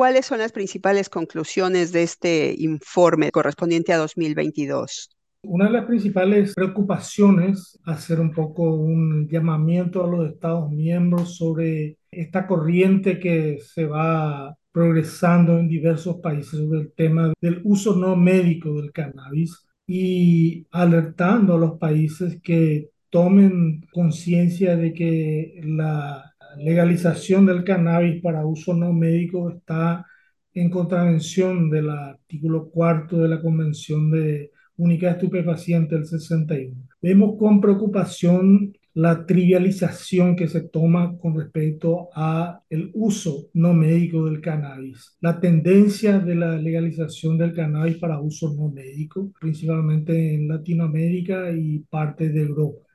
¿Cuáles son las principales conclusiones de este informe correspondiente a 2022? Una de las principales preocupaciones, hacer un poco un llamamiento a los Estados miembros sobre esta corriente que se va progresando en diversos países sobre el tema del uso no médico del cannabis y alertando a los países que tomen conciencia de que la legalización del cannabis para uso no médico está en contravención del artículo cuarto de la Convención de única estupefaciente del 61. Vemos con preocupación la trivialización que se toma con respecto a el uso no médico del cannabis, la tendencia de la legalización del cannabis para uso no médico, principalmente en Latinoamérica y parte de Europa.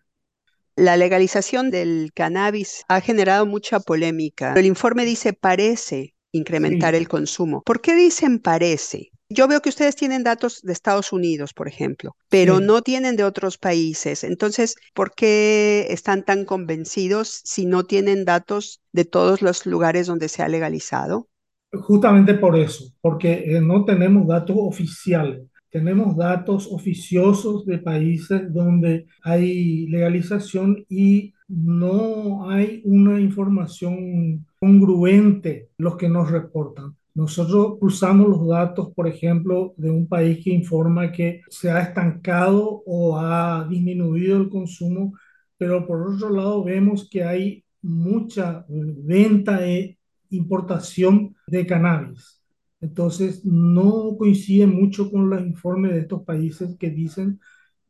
La legalización del cannabis ha generado mucha polémica. El informe dice parece incrementar el consumo. ¿Por qué dicen parece? Yo veo que ustedes tienen datos de Estados Unidos, por ejemplo, pero no tienen de otros países. Entonces, ¿por qué están tan convencidos si no tienen datos de todos los lugares donde se ha legalizado? Justamente por eso, porque eh, no tenemos datos oficiales. Tenemos datos oficiosos de países donde hay legalización y no hay una información congruente los que nos reportan. Nosotros usamos los datos, por ejemplo, de un país que informa que se ha estancado o ha disminuido el consumo, pero por otro lado vemos que hay mucha venta e importación de cannabis. Entonces, no coincide mucho con los informes de estos países que dicen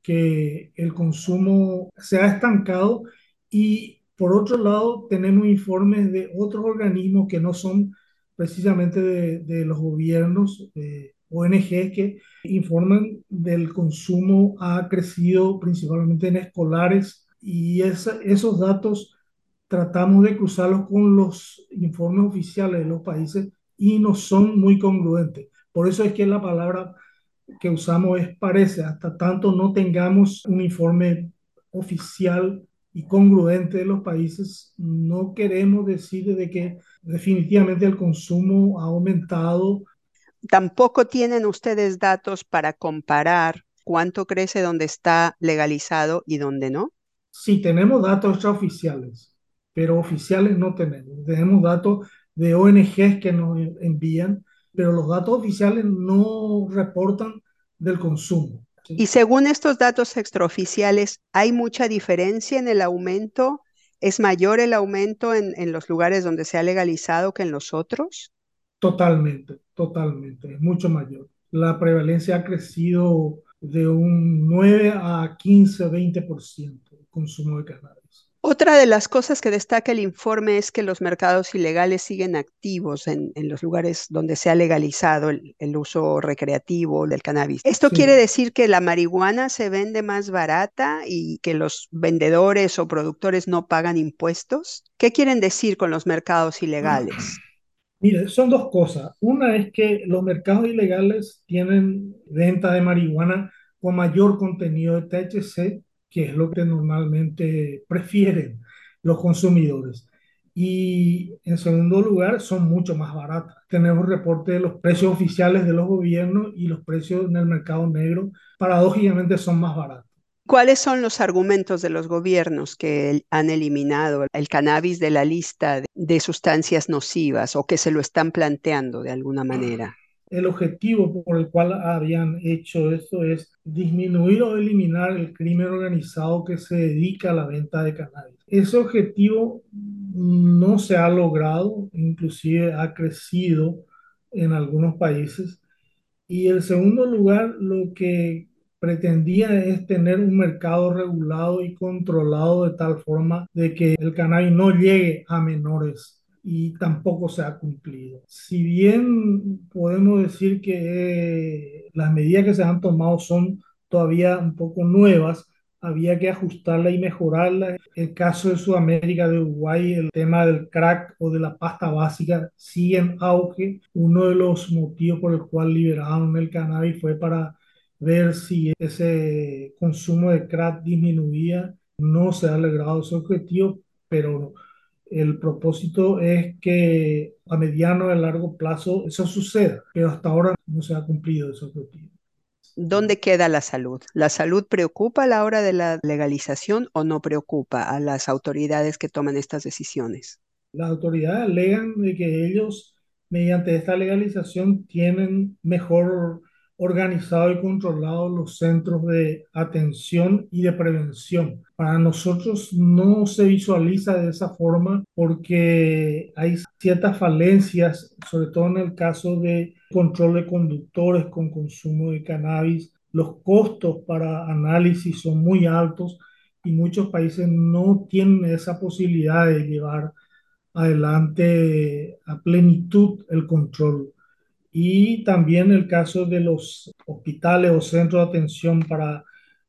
que el consumo se ha estancado y por otro lado tenemos informes de otros organismos que no son precisamente de, los gobiernos, ONG que informan del consumo ha crecido principalmente en escolares y esos datos tratamos de cruzarlos con los informes oficiales de los países y no son muy congruentes. Por eso es que la palabra que usamos es parece, hasta tanto no tengamos un informe oficial y congruente de los países, no queremos decir de que definitivamente el consumo ha aumentado. Tampoco tienen ustedes datos para comparar cuánto crece donde está legalizado y donde no. Sí, tenemos datos extraoficiales, pero oficiales no tenemos. Tenemos datos de ONGs que nos envían, pero los datos oficiales no reportan del consumo. Y según estos datos extraoficiales, ¿hay mucha diferencia en el aumento? ¿Es mayor el aumento en, en, los lugares donde se ha legalizado que en los otros? Totalmente, totalmente, es mucho mayor. La prevalencia ha crecido de un 9 a 15, 20% el consumo de cannabis. Otra de las cosas que destaca el informe es que los mercados ilegales siguen activos en, los lugares donde se ha legalizado el, uso recreativo del cannabis. ¿Esto quiere decir que la marihuana se vende más barata y que los vendedores o productores no pagan impuestos? ¿Qué quieren decir con los mercados ilegales? Mire, son dos cosas. Una es que los mercados ilegales tienen venta de marihuana con mayor contenido de THC que es lo que normalmente prefieren los consumidores. Y en segundo lugar, son mucho más baratas. Tenemos reporte de los precios oficiales de los gobiernos y los precios en el mercado negro, paradójicamente, son más baratos. ¿Cuáles son los argumentos de los gobiernos que han eliminado el cannabis de la lista de sustancias nocivas o que se lo están planteando de alguna manera? El objetivo por el cual habían hecho eso es disminuir o eliminar el crimen organizado que se dedica a la venta de cannabis. Ese objetivo no se ha logrado, inclusive ha crecido en algunos países. Y en segundo lugar, lo que pretendía es tener un mercado regulado y controlado de tal forma de que el cannabis no llegue a menores y tampoco se ha cumplido. Si bien podemos decir que las medidas que se han tomado son todavía un poco nuevas, había que ajustarla y mejorarla. El caso de Sudamérica, de Uruguay, el tema del crack o de la pasta básica sigue en auge. Uno de los motivos por el cual liberaron el cannabis fue para ver si ese consumo de crack disminuía. No se ha logrado ese objetivo, pero El propósito es que a mediano y a largo plazo eso suceda, pero hasta ahora no se ha cumplido ese objetivo. ¿Dónde queda la salud? ¿La salud preocupa a la hora de la legalización o no preocupa a las autoridades que toman estas decisiones? Las autoridades alegan de que ellos, mediante esta legalización, tienen mejor organizado y controlado los centros de atención y de prevención. Para nosotros no se visualiza de esa forma porque hay ciertas falencias, sobre todo en el caso de control de conductores con consumo de cannabis. Los costos para análisis son muy altos y muchos países no tienen esa posibilidad de llevar adelante a plenitud el control y también el caso de los hospitales o centros de atención para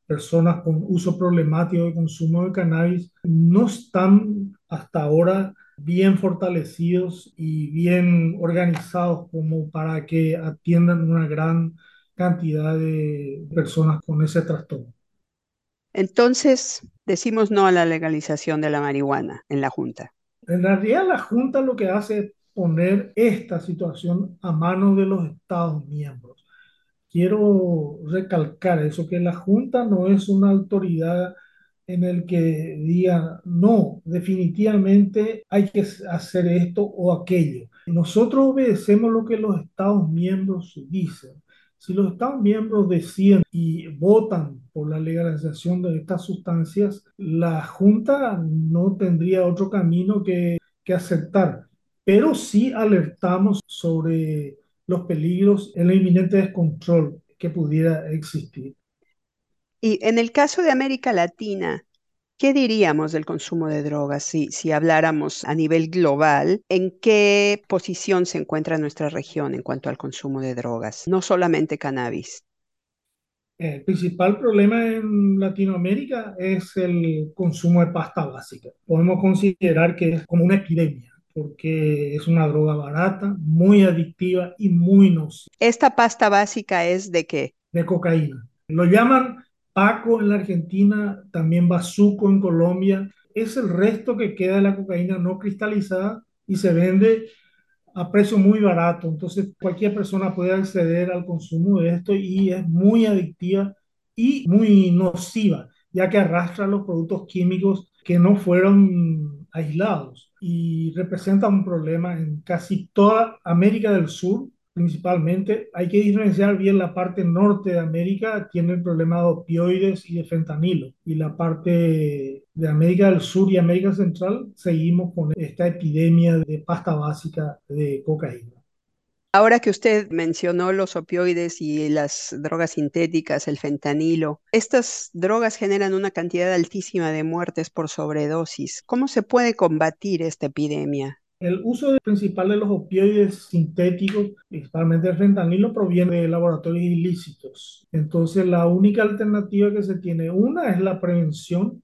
personas con uso problemático de consumo de cannabis no están hasta ahora bien fortalecidos y bien organizados como para que atiendan una gran cantidad de personas con ese trastorno. Entonces, decimos no a la legalización de la marihuana en la Junta. En realidad, la Junta lo que hace es poner esta situación a manos de los Estados miembros. Quiero recalcar eso, que la Junta no es una autoridad en el que diga, no, definitivamente hay que hacer esto o aquello. Nosotros obedecemos lo que los Estados miembros dicen. Si los Estados miembros deciden y votan por la legalización de estas sustancias, la Junta no tendría otro camino que, que aceptar pero sí alertamos sobre los peligros, el inminente descontrol que pudiera existir. Y en el caso de América Latina, ¿qué diríamos del consumo de drogas si, si habláramos a nivel global? ¿En qué posición se encuentra nuestra región en cuanto al consumo de drogas? No solamente cannabis. El principal problema en Latinoamérica es el consumo de pasta básica. Podemos considerar que es como una epidemia porque es una droga barata, muy adictiva y muy nociva. ¿Esta pasta básica es de qué? De cocaína. Lo llaman Paco en la Argentina, también Bazuco en Colombia. Es el resto que queda de la cocaína no cristalizada y se vende a precio muy barato. Entonces cualquier persona puede acceder al consumo de esto y es muy adictiva y muy nociva, ya que arrastra los productos químicos que no fueron aislados y representa un problema en casi toda América del Sur, principalmente. Hay que diferenciar bien la parte norte de América, tiene el problema de opioides y de fentanilo, y la parte de América del Sur y América Central seguimos con esta epidemia de pasta básica de cocaína. Ahora que usted mencionó los opioides y las drogas sintéticas, el fentanilo, estas drogas generan una cantidad altísima de muertes por sobredosis. ¿Cómo se puede combatir esta epidemia? El uso principal de los opioides sintéticos, principalmente el fentanilo, proviene de laboratorios ilícitos. Entonces, la única alternativa que se tiene, una es la prevención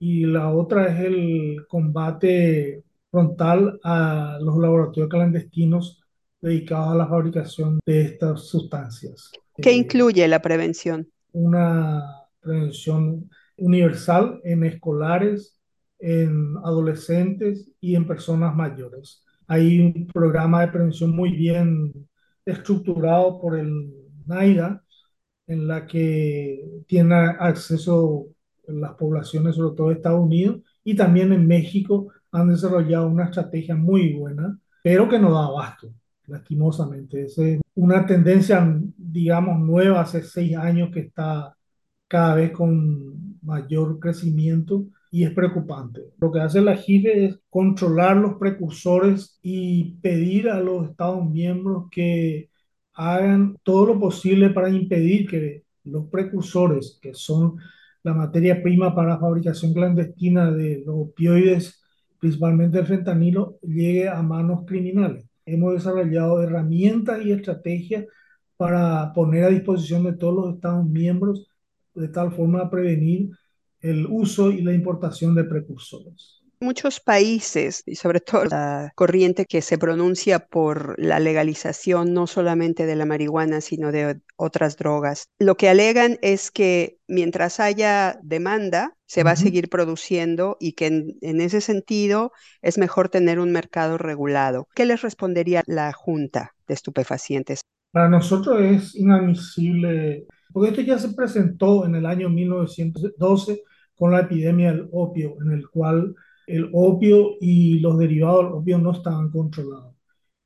y la otra es el combate frontal a los laboratorios clandestinos dedicados a la fabricación de estas sustancias. ¿Qué eh, incluye la prevención? Una prevención universal en escolares, en adolescentes y en personas mayores. Hay un programa de prevención muy bien estructurado por el NAIRA, en la que tiene acceso las poblaciones, sobre todo de Estados Unidos, y también en México han desarrollado una estrategia muy buena, pero que no da abasto lastimosamente. Es una tendencia, digamos, nueva hace seis años que está cada vez con mayor crecimiento y es preocupante. Lo que hace la GIFE es controlar los precursores y pedir a los Estados miembros que hagan todo lo posible para impedir que los precursores, que son la materia prima para la fabricación clandestina de los opioides, principalmente el fentanilo, llegue a manos criminales hemos desarrollado herramientas y estrategias para poner a disposición de todos los Estados miembros de tal forma a prevenir el uso y la importación de precursores. Muchos países, y sobre todo la corriente que se pronuncia por la legalización no solamente de la marihuana, sino de otras drogas, lo que alegan es que mientras haya demanda, se va a seguir produciendo y que en, ese sentido es mejor tener un mercado regulado. ¿Qué les respondería la Junta de Estupefacientes? Para nosotros es inadmisible, porque esto ya se presentó en el año 1912 con la epidemia del opio, en el cual el opio y los derivados del opio no estaban controlados.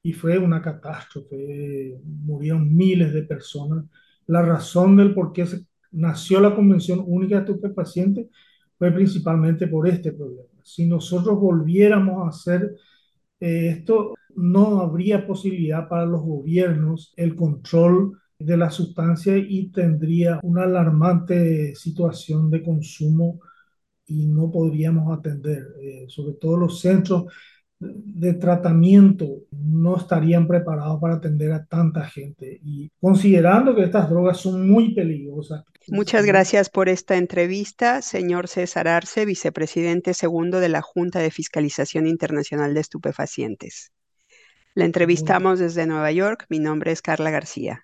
Y fue una catástrofe, murieron miles de personas. La razón del por qué se nació la Convención Única de Estupefacientes fue principalmente por este problema. Si nosotros volviéramos a hacer eh, esto, no habría posibilidad para los gobiernos el control de la sustancia y tendría una alarmante situación de consumo y no podríamos atender, eh, sobre todo los centros de tratamiento no estarían preparados para atender a tanta gente y considerando que estas drogas son muy peligrosas. Muchas gracias por esta entrevista, señor César Arce, vicepresidente segundo de la Junta de Fiscalización Internacional de Estupefacientes. La entrevistamos desde Nueva York. Mi nombre es Carla García.